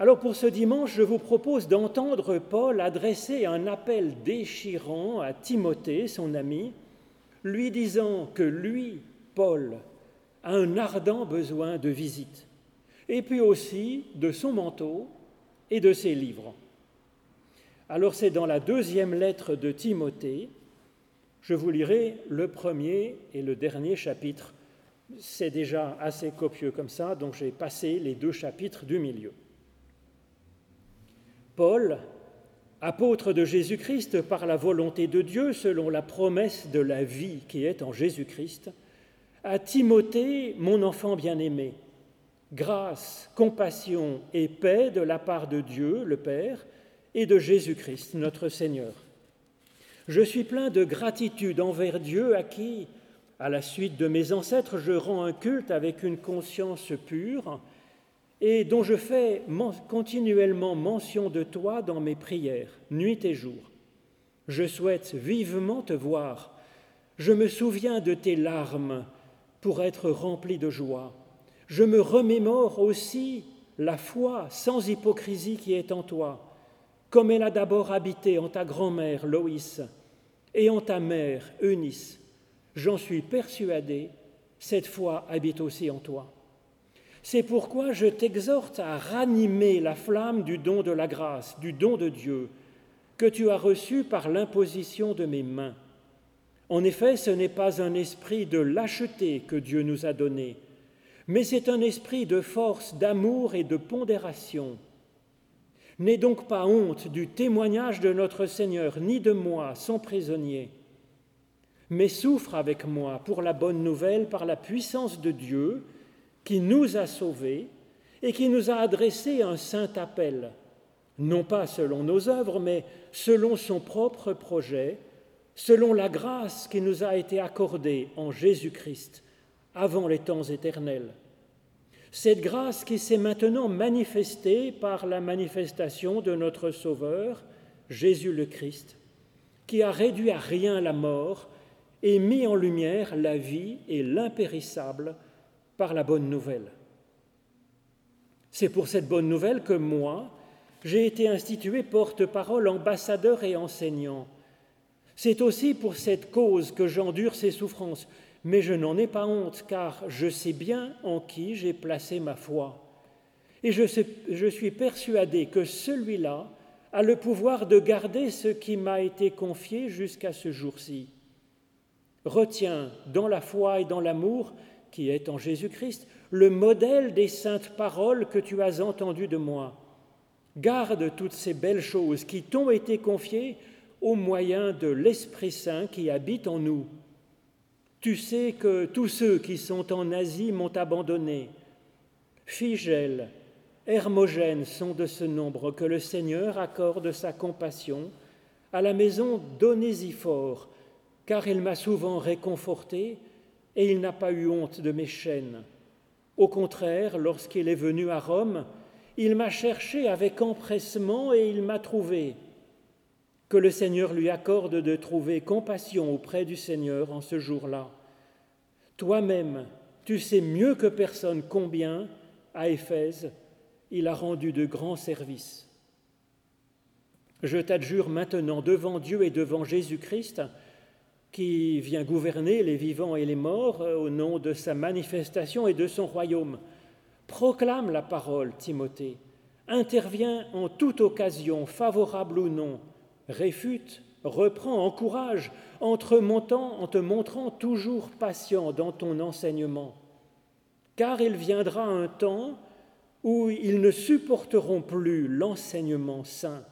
Alors pour ce dimanche, je vous propose d'entendre Paul adresser un appel déchirant à Timothée, son ami, lui disant que lui, Paul, a un ardent besoin de visite, et puis aussi de son manteau et de ses livres. Alors c'est dans la deuxième lettre de Timothée, je vous lirai le premier et le dernier chapitre. C'est déjà assez copieux comme ça, donc j'ai passé les deux chapitres du milieu. Paul, apôtre de Jésus-Christ par la volonté de Dieu, selon la promesse de la vie qui est en Jésus-Christ, à Timothée, mon enfant bien-aimé, grâce, compassion et paix de la part de Dieu, le Père, et de Jésus-Christ, notre Seigneur. Je suis plein de gratitude envers Dieu à qui, à la suite de mes ancêtres, je rends un culte avec une conscience pure et dont je fais continuellement mention de toi dans mes prières, nuit et jour. Je souhaite vivement te voir. Je me souviens de tes larmes pour être rempli de joie. Je me remémore aussi la foi sans hypocrisie qui est en toi comme elle a d'abord habité en ta grand-mère Loïs et en ta mère Eunice. J'en suis persuadé, cette foi habite aussi en toi. C'est pourquoi je t'exhorte à ranimer la flamme du don de la grâce, du don de Dieu, que tu as reçu par l'imposition de mes mains. En effet, ce n'est pas un esprit de lâcheté que Dieu nous a donné, mais c'est un esprit de force, d'amour et de pondération. N'aie donc pas honte du témoignage de notre Seigneur, ni de moi, son prisonnier, mais souffre avec moi pour la bonne nouvelle par la puissance de Dieu qui nous a sauvés et qui nous a adressé un saint appel, non pas selon nos œuvres, mais selon son propre projet, selon la grâce qui nous a été accordée en Jésus-Christ avant les temps éternels. Cette grâce qui s'est maintenant manifestée par la manifestation de notre Sauveur, Jésus le Christ, qui a réduit à rien la mort et mis en lumière la vie et l'impérissable par la bonne nouvelle. C'est pour cette bonne nouvelle que moi, j'ai été institué porte-parole, ambassadeur et enseignant. C'est aussi pour cette cause que j'endure ces souffrances mais je n'en ai pas honte, car je sais bien en qui j'ai placé ma foi. Et je, je suis persuadé que celui-là a le pouvoir de garder ce qui m'a été confié jusqu'à ce jour-ci. Retiens dans la foi et dans l'amour qui est en Jésus-Christ le modèle des saintes paroles que tu as entendues de moi. Garde toutes ces belles choses qui t'ont été confiées au moyen de l'Esprit Saint qui habite en nous. Tu sais que tous ceux qui sont en Asie m'ont abandonné. Figel, Hermogène sont de ce nombre que le Seigneur accorde sa compassion à la maison d'Onésiphore, car il m'a souvent réconforté et il n'a pas eu honte de mes chaînes. Au contraire, lorsqu'il est venu à Rome, il m'a cherché avec empressement et il m'a trouvé. Que le Seigneur lui accorde de trouver compassion auprès du Seigneur en ce jour-là. Toi-même, tu sais mieux que personne combien, à Éphèse, il a rendu de grands services. Je t'adjure maintenant devant Dieu et devant Jésus-Christ, qui vient gouverner les vivants et les morts au nom de sa manifestation et de son royaume. Proclame la parole, Timothée. Interviens en toute occasion, favorable ou non, réfute, reprend, encourage, en en te montrant toujours patient dans ton enseignement. Car il viendra un temps où ils ne supporteront plus l'enseignement saint,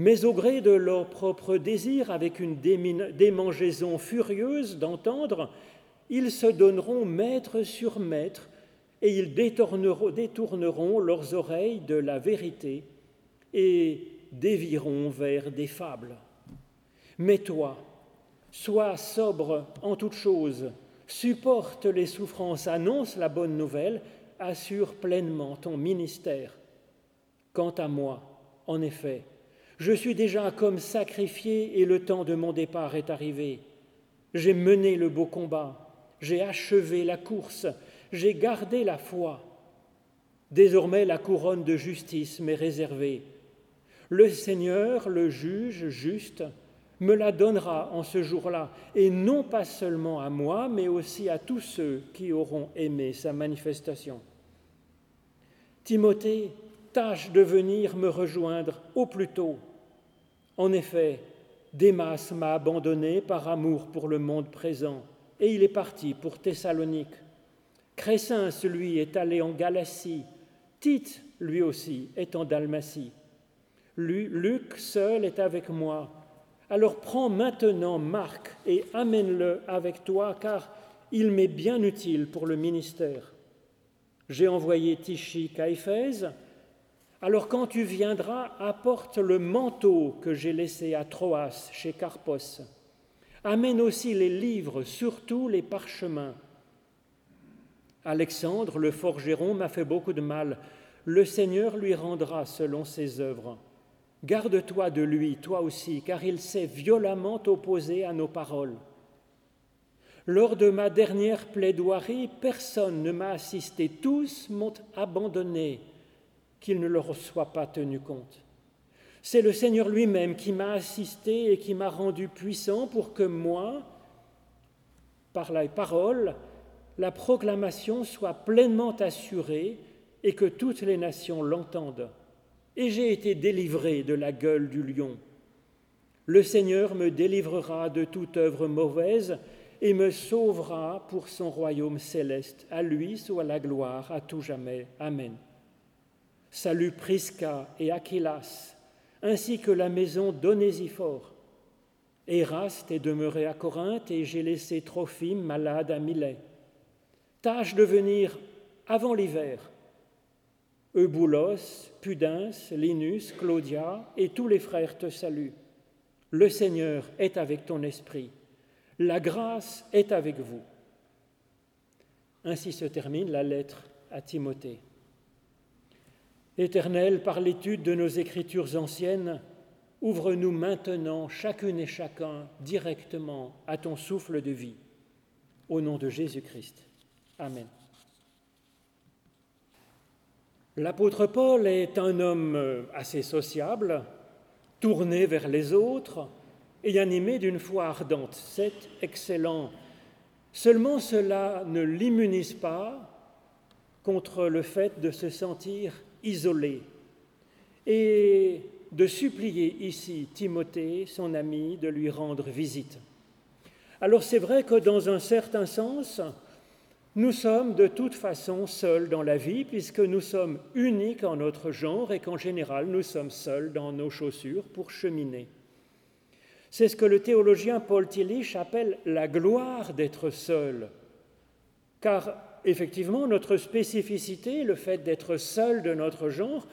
mais au gré de leur propre désir, avec une démangeaison furieuse d'entendre, ils se donneront maître sur maître et ils détourneront leurs oreilles de la vérité et dévieront vers des fables. Mais toi, sois sobre en toutes choses, supporte les souffrances, annonce la bonne nouvelle, assure pleinement ton ministère. Quant à moi, en effet, je suis déjà comme sacrifié et le temps de mon départ est arrivé. J'ai mené le beau combat, j'ai achevé la course, j'ai gardé la foi. Désormais la couronne de justice m'est réservée. Le Seigneur, le juge juste, me la donnera en ce jour-là, et non pas seulement à moi, mais aussi à tous ceux qui auront aimé sa manifestation. Timothée, tâche de venir me rejoindre au plus tôt. En effet, Démas m'a abandonné par amour pour le monde présent, et il est parti pour Thessalonique. Crescens, lui, est allé en Galatie. Tite, lui aussi, est en Dalmatie. Luc seul est avec moi. Alors prends maintenant Marc et amène-le avec toi, car il m'est bien utile pour le ministère. J'ai envoyé Tichique à Éphèse. Alors quand tu viendras, apporte le manteau que j'ai laissé à Troas chez Carpos. Amène aussi les livres, surtout les parchemins. Alexandre, le forgeron, m'a fait beaucoup de mal. Le Seigneur lui rendra selon ses œuvres. Garde-toi de lui, toi aussi, car il s'est violemment opposé à nos paroles. Lors de ma dernière plaidoirie, personne ne m'a assisté, tous m'ont abandonné, qu'il ne leur soit pas tenu compte. C'est le Seigneur lui-même qui m'a assisté et qui m'a rendu puissant pour que moi, par la parole, la proclamation soit pleinement assurée et que toutes les nations l'entendent et j'ai été délivré de la gueule du lion. Le Seigneur me délivrera de toute œuvre mauvaise et me sauvera pour son royaume céleste. À lui soit la gloire à tout jamais. Amen. Salut Prisca et Aquilas, ainsi que la maison d'Onésiphore. Éraste est demeuré à Corinthe et j'ai laissé Trophime malade à Milet. Tâche de venir avant l'hiver Euboulos, Pudens, Linus, Claudia et tous les frères te saluent. Le Seigneur est avec ton esprit. La grâce est avec vous. Ainsi se termine la lettre à Timothée. Éternel, par l'étude de nos écritures anciennes, ouvre-nous maintenant, chacune et chacun, directement à ton souffle de vie. Au nom de Jésus-Christ. Amen. L'apôtre Paul est un homme assez sociable, tourné vers les autres et animé d'une foi ardente. C'est excellent. Seulement cela ne l'immunise pas contre le fait de se sentir isolé et de supplier ici Timothée, son ami, de lui rendre visite. Alors c'est vrai que dans un certain sens, nous sommes de toute façon seuls dans la vie puisque nous sommes uniques en notre genre et qu'en général nous sommes seuls dans nos chaussures pour cheminer. C'est ce que le théologien Paul Tillich appelle la gloire d'être seul. Car effectivement, notre spécificité, le fait d'être seul de notre genre,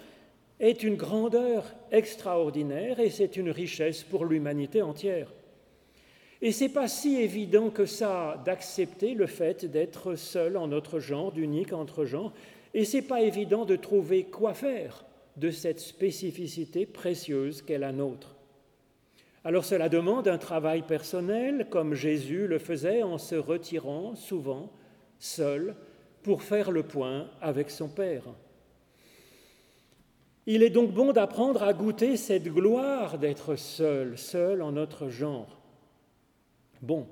est une grandeur extraordinaire et c'est une richesse pour l'humanité entière. Et c'est pas si évident que ça d'accepter le fait d'être seul en notre genre, d'unique entre genres, et c'est pas évident de trouver quoi faire de cette spécificité précieuse qu'est la nôtre. Alors cela demande un travail personnel, comme Jésus le faisait en se retirant souvent seul pour faire le point avec son Père. Il est donc bon d'apprendre à goûter cette gloire d'être seul, seul en notre genre. Bon,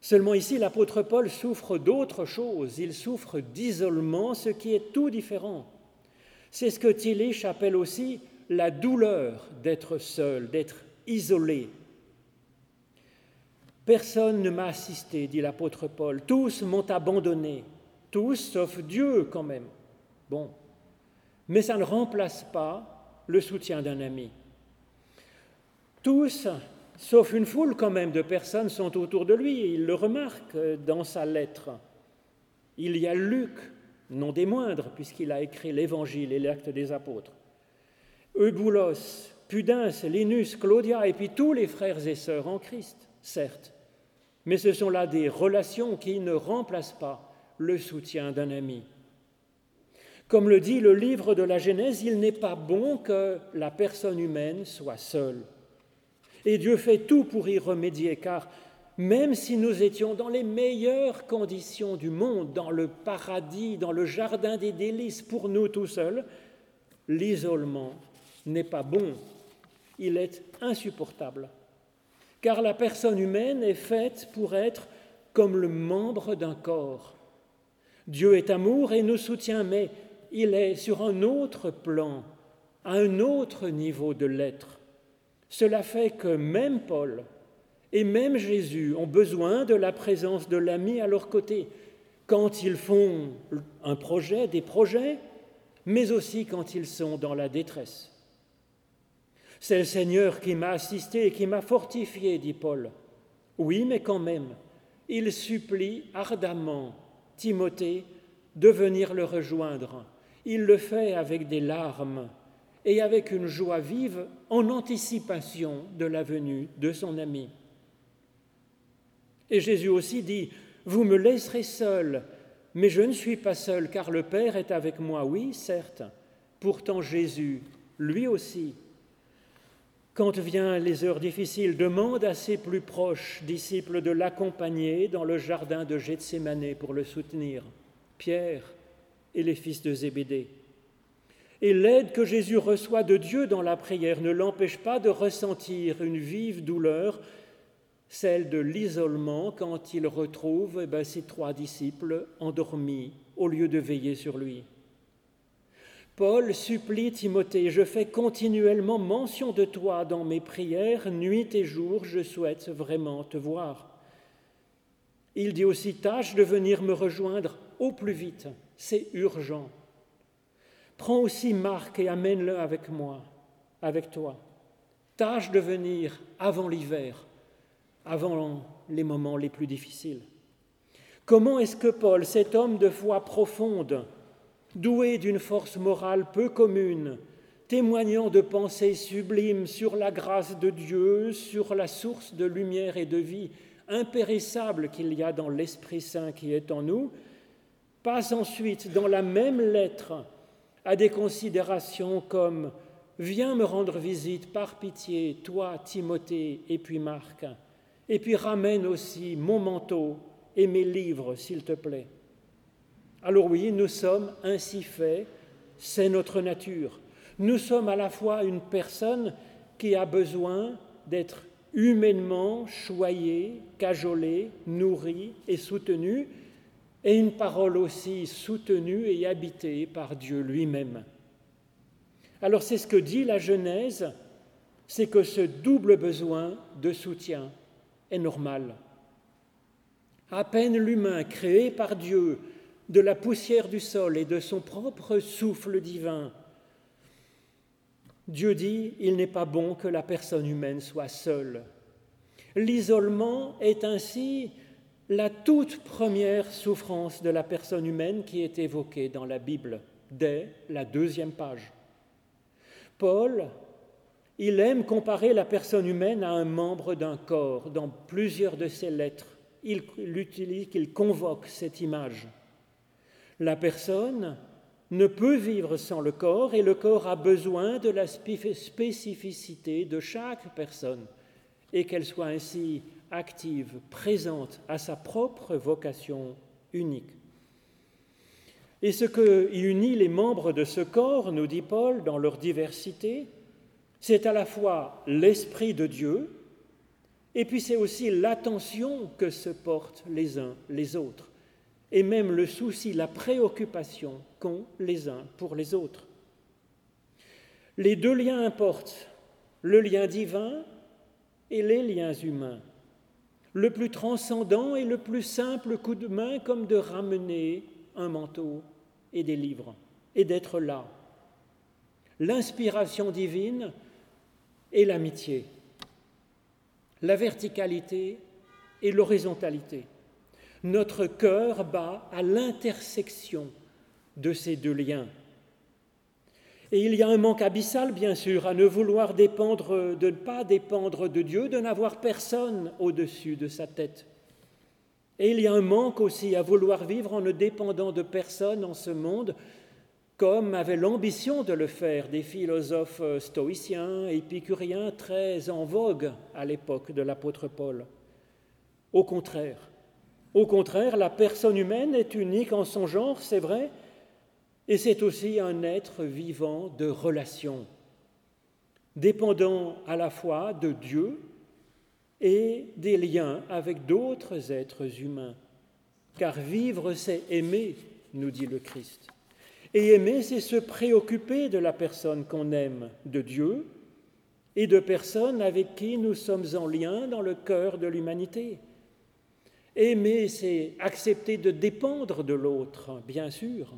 seulement ici l'apôtre Paul souffre d'autre chose, il souffre d'isolement, ce qui est tout différent. C'est ce que Tillich appelle aussi la douleur d'être seul, d'être isolé. Personne ne m'a assisté, dit l'apôtre Paul, tous m'ont abandonné, tous sauf Dieu quand même. Bon, mais ça ne remplace pas le soutien d'un ami. Tous sauf une foule quand même de personnes sont autour de lui, il le remarque dans sa lettre. Il y a Luc, non des moindres, puisqu'il a écrit l'Évangile et l'acte des apôtres. Euboulos, Pudens, Linus, Claudia, et puis tous les frères et sœurs en Christ, certes. Mais ce sont là des relations qui ne remplacent pas le soutien d'un ami. Comme le dit le livre de la Genèse, il n'est pas bon que la personne humaine soit seule. Et Dieu fait tout pour y remédier, car même si nous étions dans les meilleures conditions du monde, dans le paradis, dans le jardin des délices pour nous tout seuls, l'isolement n'est pas bon, il est insupportable. Car la personne humaine est faite pour être comme le membre d'un corps. Dieu est amour et nous soutient, mais il est sur un autre plan, à un autre niveau de l'être. Cela fait que même Paul et même Jésus ont besoin de la présence de l'ami à leur côté, quand ils font un projet, des projets, mais aussi quand ils sont dans la détresse. C'est le Seigneur qui m'a assisté et qui m'a fortifié, dit Paul. Oui, mais quand même, il supplie ardemment Timothée de venir le rejoindre. Il le fait avec des larmes et avec une joie vive en anticipation de la venue de son ami. Et Jésus aussi dit, Vous me laisserez seul, mais je ne suis pas seul, car le Père est avec moi. Oui, certes. Pourtant Jésus, lui aussi, quand viennent les heures difficiles, demande à ses plus proches disciples de l'accompagner dans le jardin de Gethsémané pour le soutenir, Pierre et les fils de Zébédée. Et l'aide que Jésus reçoit de Dieu dans la prière ne l'empêche pas de ressentir une vive douleur, celle de l'isolement quand il retrouve eh ben, ses trois disciples endormis au lieu de veiller sur lui. Paul supplie Timothée, je fais continuellement mention de toi dans mes prières, nuit et jour, je souhaite vraiment te voir. Il dit aussi, tâche de venir me rejoindre au plus vite, c'est urgent. Prends aussi Marc et amène-le avec moi, avec toi. Tâche de venir avant l'hiver, avant les moments les plus difficiles. Comment est-ce que Paul, cet homme de foi profonde, doué d'une force morale peu commune, témoignant de pensées sublimes sur la grâce de Dieu, sur la source de lumière et de vie impérissable qu'il y a dans l'Esprit Saint qui est en nous, passe ensuite dans la même lettre à des considérations comme Viens me rendre visite par pitié, toi, Timothée, et puis Marc, et puis ramène aussi mon manteau et mes livres, s'il te plaît. Alors oui, nous sommes ainsi faits, c'est notre nature. Nous sommes à la fois une personne qui a besoin d'être humainement choyée, cajolée, nourrie et soutenue, et une parole aussi soutenue et habitée par Dieu lui-même. Alors c'est ce que dit la Genèse, c'est que ce double besoin de soutien est normal. À peine l'humain créé par Dieu de la poussière du sol et de son propre souffle divin. Dieu dit, il n'est pas bon que la personne humaine soit seule. L'isolement est ainsi la toute première souffrance de la personne humaine qui est évoquée dans la Bible, dès la deuxième page. Paul, il aime comparer la personne humaine à un membre d'un corps dans plusieurs de ses lettres. Il utilise, il convoque cette image. La personne ne peut vivre sans le corps et le corps a besoin de la spécificité de chaque personne et qu'elle soit ainsi active, présente à sa propre vocation unique. Et ce qui unit les membres de ce corps, nous dit Paul, dans leur diversité, c'est à la fois l'Esprit de Dieu, et puis c'est aussi l'attention que se portent les uns les autres et même le souci, la préoccupation qu'ont les uns pour les autres. Les deux liens importent, le lien divin et les liens humains. Le plus transcendant et le plus simple coup de main comme de ramener un manteau et des livres et d'être là. L'inspiration divine et l'amitié. La verticalité et l'horizontalité. Notre cœur bat à l'intersection de ces deux liens. Et il y a un manque abyssal, bien sûr, à ne vouloir dépendre, de ne pas dépendre de Dieu, de n'avoir personne au-dessus de sa tête. Et il y a un manque aussi à vouloir vivre en ne dépendant de personne en ce monde, comme avaient l'ambition de le faire des philosophes stoïciens, épicuriens, très en vogue à l'époque de l'apôtre Paul. Au contraire, au contraire, la personne humaine est unique en son genre, c'est vrai, et c'est aussi un être vivant de relation, dépendant à la fois de Dieu et des liens avec d'autres êtres humains. Car vivre, c'est aimer, nous dit le Christ. Et aimer, c'est se préoccuper de la personne qu'on aime, de Dieu et de personnes avec qui nous sommes en lien dans le cœur de l'humanité. Aimer, c'est accepter de dépendre de l'autre, bien sûr,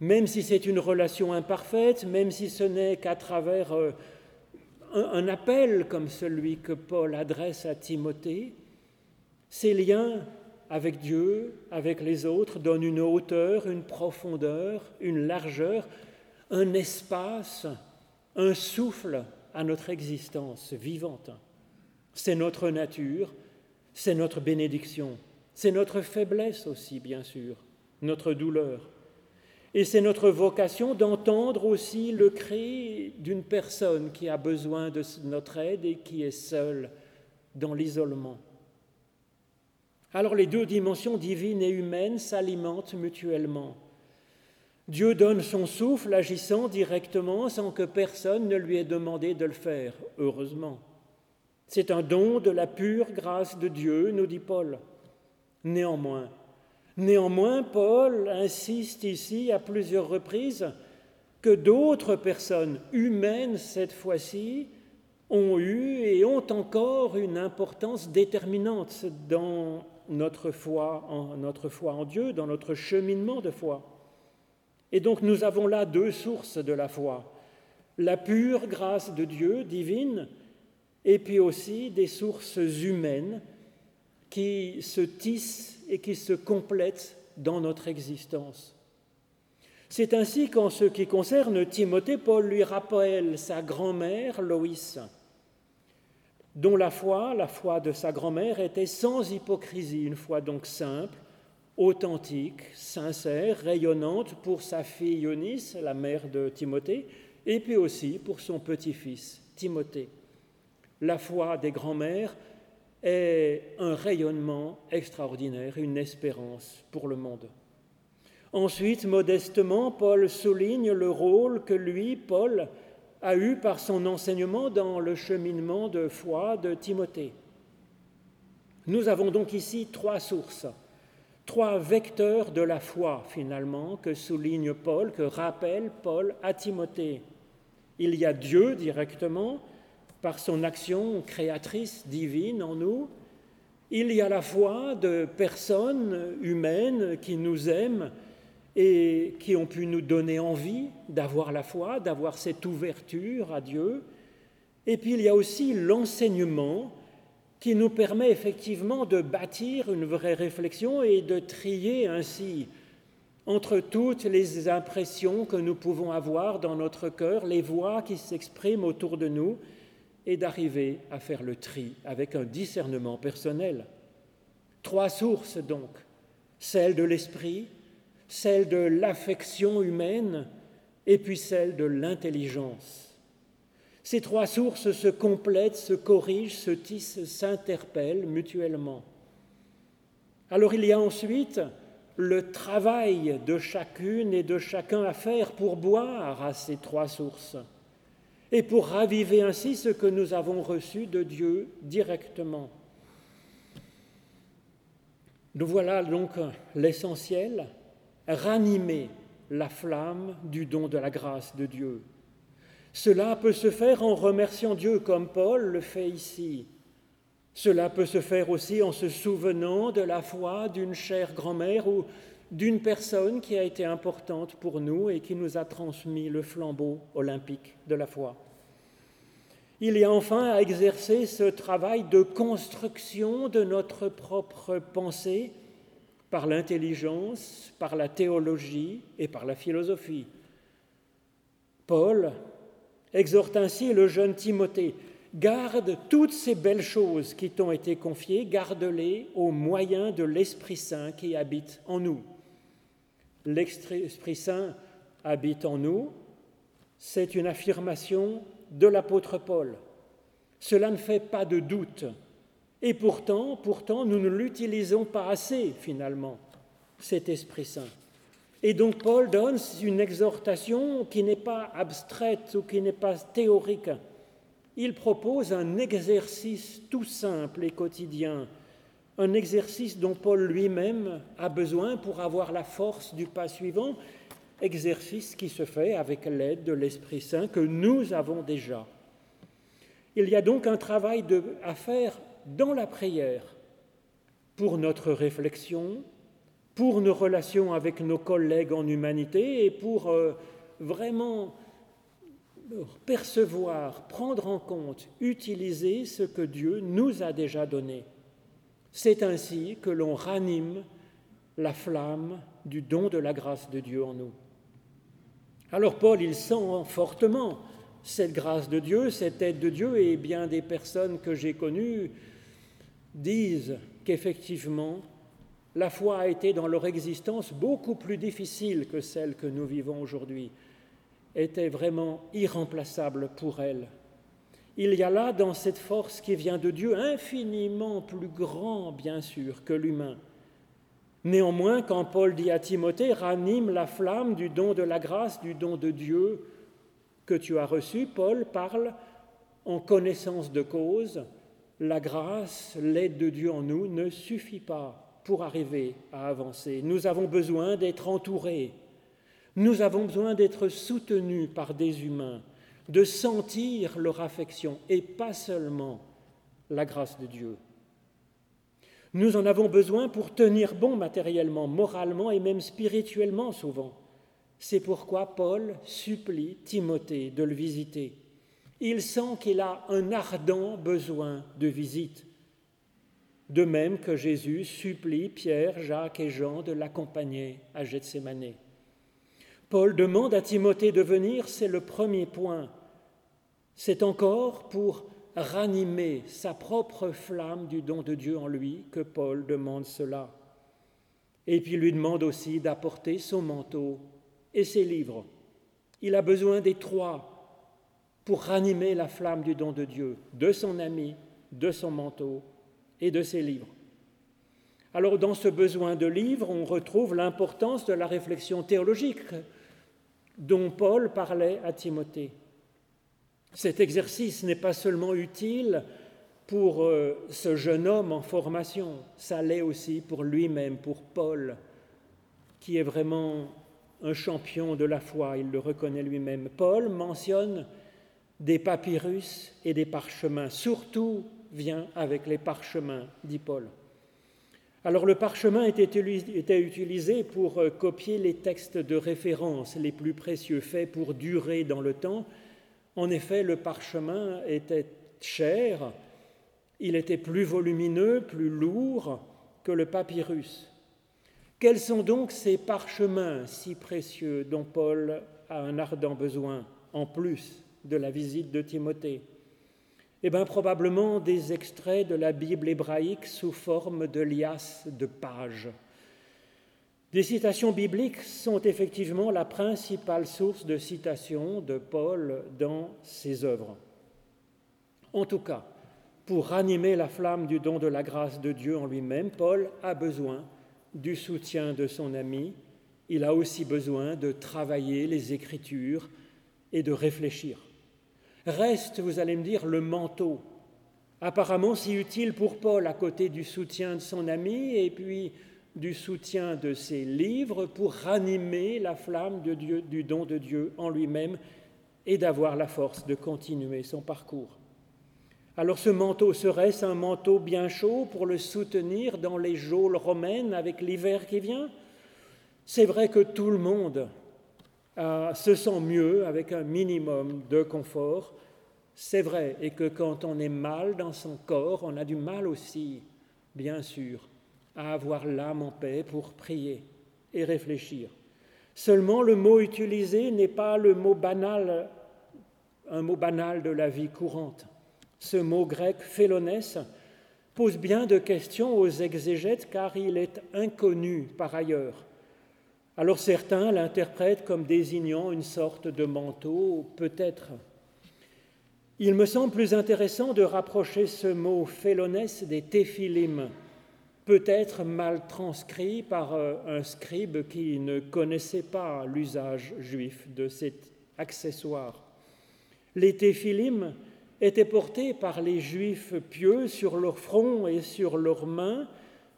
même si c'est une relation imparfaite, même si ce n'est qu'à travers euh, un, appel comme celui que Paul adresse à Timothée, ces liens avec Dieu, avec les autres, donnent une hauteur, une profondeur, une largeur, un espace, un souffle à notre existence vivante. C'est notre nature, c'est notre bénédiction, c'est notre faiblesse aussi, bien sûr, notre douleur. Et c'est notre vocation d'entendre aussi le cri d'une personne qui a besoin de notre aide et qui est seule dans l'isolement. Alors les deux dimensions divines et humaines s'alimentent mutuellement. Dieu donne son souffle agissant directement sans que personne ne lui ait demandé de le faire, heureusement. C'est un don de la pure grâce de Dieu, nous dit Paul. Néanmoins, néanmoins, Paul insiste ici à plusieurs reprises que d'autres personnes humaines, cette fois-ci, ont eu et ont encore une importance déterminante dans notre foi, en, notre foi en Dieu, dans notre cheminement de foi. Et donc nous avons là deux sources de la foi. La pure grâce de Dieu divine, et puis aussi des sources humaines qui se tissent et qui se complètent dans notre existence. C'est ainsi qu'en ce qui concerne Timothée, Paul lui rappelle sa grand-mère, Loïs, dont la foi, la foi de sa grand-mère, était sans hypocrisie, une foi donc simple, authentique, sincère, rayonnante pour sa fille Eunice, la mère de Timothée, et puis aussi pour son petit-fils, Timothée la foi des grands-mères est un rayonnement extraordinaire, une espérance pour le monde. Ensuite, modestement, Paul souligne le rôle que lui, Paul, a eu par son enseignement dans le cheminement de foi de Timothée. Nous avons donc ici trois sources, trois vecteurs de la foi finalement que souligne Paul, que rappelle Paul à Timothée. Il y a Dieu directement, par son action créatrice divine en nous, il y a la foi de personnes humaines qui nous aiment et qui ont pu nous donner envie d'avoir la foi, d'avoir cette ouverture à Dieu. Et puis il y a aussi l'enseignement qui nous permet effectivement de bâtir une vraie réflexion et de trier ainsi entre toutes les impressions que nous pouvons avoir dans notre cœur, les voix qui s'expriment autour de nous, et d'arriver à faire le tri avec un discernement personnel. Trois sources donc, celle de l'esprit, celle de l'affection humaine et puis celle de l'intelligence. Ces trois sources se complètent, se corrigent, se tissent, s'interpellent mutuellement. Alors il y a ensuite le travail de chacune et de chacun à faire pour boire à ces trois sources et pour raviver ainsi ce que nous avons reçu de Dieu directement. Nous voilà donc l'essentiel, ranimer la flamme du don de la grâce de Dieu. Cela peut se faire en remerciant Dieu comme Paul le fait ici. Cela peut se faire aussi en se souvenant de la foi d'une chère grand-mère ou d'une personne qui a été importante pour nous et qui nous a transmis le flambeau olympique de la foi. Il y a enfin à exercer ce travail de construction de notre propre pensée par l'intelligence, par la théologie et par la philosophie. Paul exhorte ainsi le jeune Timothée, garde toutes ces belles choses qui t'ont été confiées, garde-les au moyen de l'Esprit Saint qui habite en nous. L'Esprit Saint habite en nous, c'est une affirmation de l'apôtre Paul. Cela ne fait pas de doute. Et pourtant, pourtant, nous ne l'utilisons pas assez finalement, cet Esprit Saint. Et donc Paul donne une exhortation qui n'est pas abstraite ou qui n'est pas théorique. Il propose un exercice tout simple et quotidien, un exercice dont Paul lui-même a besoin pour avoir la force du pas suivant, exercice qui se fait avec l'aide de l'Esprit Saint que nous avons déjà. Il y a donc un travail à faire dans la prière pour notre réflexion, pour nos relations avec nos collègues en humanité et pour euh, vraiment percevoir, prendre en compte, utiliser ce que Dieu nous a déjà donné. C'est ainsi que l'on ranime la flamme du don de la grâce de Dieu en nous. Alors Paul, il sent fortement cette grâce de Dieu, cette aide de Dieu, et bien des personnes que j'ai connues disent qu'effectivement, la foi a été dans leur existence beaucoup plus difficile que celle que nous vivons aujourd'hui, était vraiment irremplaçable pour elles. Il y a là dans cette force qui vient de Dieu infiniment plus grand, bien sûr, que l'humain. Néanmoins, quand Paul dit à Timothée, ranime la flamme du don de la grâce, du don de Dieu que tu as reçu, Paul parle en connaissance de cause, la grâce, l'aide de Dieu en nous ne suffit pas pour arriver à avancer. Nous avons besoin d'être entourés. Nous avons besoin d'être soutenus par des humains, de sentir leur affection et pas seulement la grâce de Dieu. Nous en avons besoin pour tenir bon matériellement, moralement et même spirituellement souvent. C'est pourquoi Paul supplie Timothée de le visiter il sent qu'il a un ardent besoin de visite. De même que Jésus supplie Pierre, Jacques et Jean de l'accompagner à Gethsemane. Paul demande à Timothée de venir, c'est le premier point. C'est encore pour ranimer sa propre flamme du don de Dieu en lui que Paul demande cela. Et puis lui demande aussi d'apporter son manteau et ses livres. Il a besoin des trois pour ranimer la flamme du don de Dieu, de son ami, de son manteau et de ses livres. Alors dans ce besoin de livres, on retrouve l'importance de la réflexion théologique dont Paul parlait à Timothée. Cet exercice n'est pas seulement utile pour euh, ce jeune homme en formation, ça l'est aussi pour lui-même, pour Paul, qui est vraiment un champion de la foi, il le reconnaît lui-même. Paul mentionne des papyrus et des parchemins. Surtout vient avec les parchemins, dit Paul. Alors le parchemin était utilisé pour euh, copier les textes de référence les plus précieux, faits pour durer dans le temps. En effet, le parchemin était cher, il était plus volumineux, plus lourd que le papyrus. Quels sont donc ces parchemins si précieux dont Paul a un ardent besoin en plus de la visite de Timothée? Eh bien, probablement des extraits de la Bible hébraïque sous forme de liasses de pages. Des citations bibliques sont effectivement la principale source de citation de Paul dans ses œuvres. En tout cas, pour ranimer la flamme du don de la grâce de Dieu en lui-même, Paul a besoin du soutien de son ami, il a aussi besoin de travailler les Écritures et de réfléchir. Reste, vous allez me dire, le manteau, apparemment si utile pour Paul à côté du soutien de son ami et puis du soutien de ses livres pour ranimer la flamme du don de Dieu en lui-même et d'avoir la force de continuer son parcours. Alors ce manteau serait-ce un manteau bien chaud pour le soutenir dans les geôles romaines avec l'hiver qui vient? C'est vrai que tout le monde se sent mieux avec un minimum de confort. C'est vrai, et que quand on est mal dans son corps, on a du mal aussi, bien sûr, à avoir l'âme en paix pour prier et réfléchir. Seulement, le mot utilisé n'est pas le mot banal, un mot banal de la vie courante. Ce mot grec phélonès pose bien de questions aux exégètes car il est inconnu par ailleurs. Alors certains l'interprètent comme désignant une sorte de manteau, peut-être. Il me semble plus intéressant de rapprocher ce mot phélonès des téphilim, peut-être mal transcrit par euh, un scribe qui ne connaissait pas l'usage juif de cet accessoire. Les téphilim étaient portés par les juifs pieux sur leur front et sur leurs mains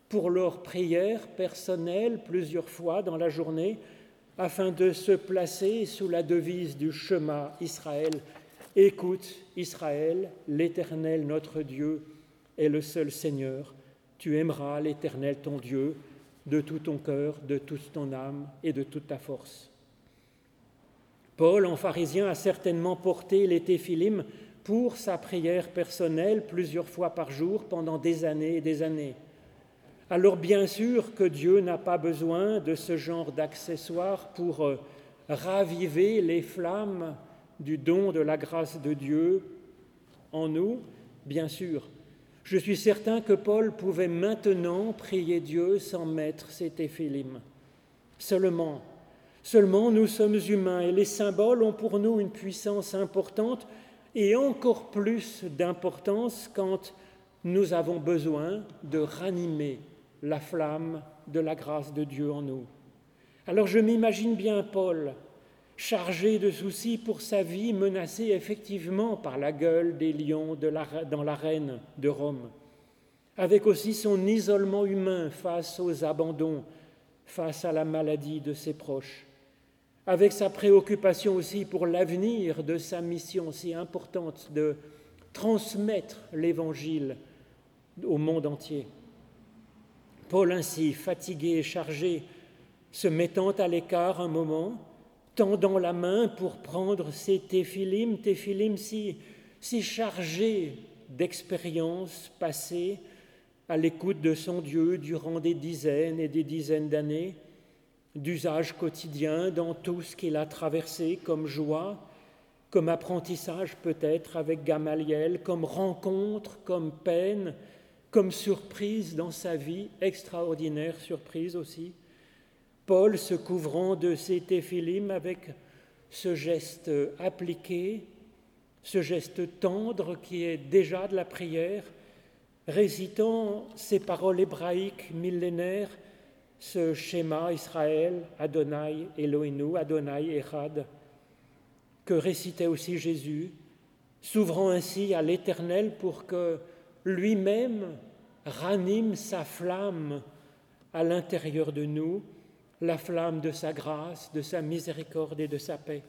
pour leurs prières personnelles plusieurs fois dans la journée afin de se placer sous la devise du chemin Israël Écoute, Israël, l'Éternel notre Dieu est le seul Seigneur. Tu aimeras l'Éternel ton Dieu de tout ton cœur, de toute ton âme et de toute ta force. Paul, en pharisien, a certainement porté les téphilim pour sa prière personnelle plusieurs fois par jour pendant des années et des années. Alors bien sûr que Dieu n'a pas besoin de ce genre d'accessoires pour euh, raviver les flammes du don de la grâce de Dieu en nous, bien sûr. Je suis certain que Paul pouvait maintenant prier Dieu sans mettre ses téphilim. Seulement, seulement nous sommes humains et les symboles ont pour nous une puissance importante et encore plus d'importance quand nous avons besoin de ranimer la flamme de la grâce de Dieu en nous. Alors je m'imagine bien Paul chargé de soucis pour sa vie, menacé effectivement par la gueule des lions dans l'arène de Rome, avec aussi son isolement humain face aux abandons, face à la maladie de ses proches, avec sa préoccupation aussi pour l'avenir de sa mission si importante de transmettre l'Évangile au monde entier. Paul ainsi, fatigué et chargé, se mettant à l'écart un moment, tendant la main pour prendre ces téphilim, téphilim si, si chargés d'expériences passées à l'écoute de son Dieu durant des dizaines et des dizaines d'années, d'usage quotidien dans tout ce qu'il a traversé comme joie, comme apprentissage peut-être avec Gamaliel, comme rencontre, comme peine, comme surprise dans sa vie, extraordinaire surprise aussi. Paul se couvrant de ses téphilim avec ce geste appliqué, ce geste tendre qui est déjà de la prière, récitant ces paroles hébraïques millénaires, ce schéma Israël, Adonai Elohinu, Adonai Echad, que récitait aussi Jésus, s'ouvrant ainsi à l'Éternel pour que lui-même ranime sa flamme à l'intérieur de nous la flamme de sa grâce, de sa miséricorde et de sa paix.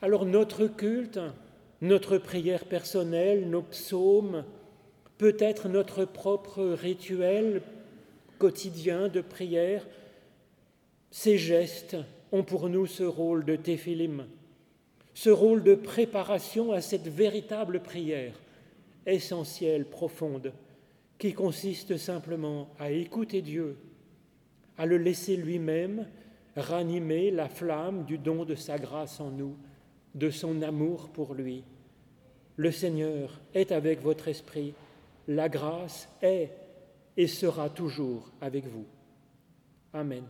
Alors notre culte, notre prière personnelle, nos psaumes, peut-être notre propre rituel quotidien de prière, ces gestes ont pour nous ce rôle de téphilim, ce rôle de préparation à cette véritable prière essentielle, profonde, qui consiste simplement à écouter Dieu, à le laisser lui-même ranimer la flamme du don de sa grâce en nous, de son amour pour lui. Le Seigneur est avec votre esprit, la grâce est et sera toujours avec vous. Amen.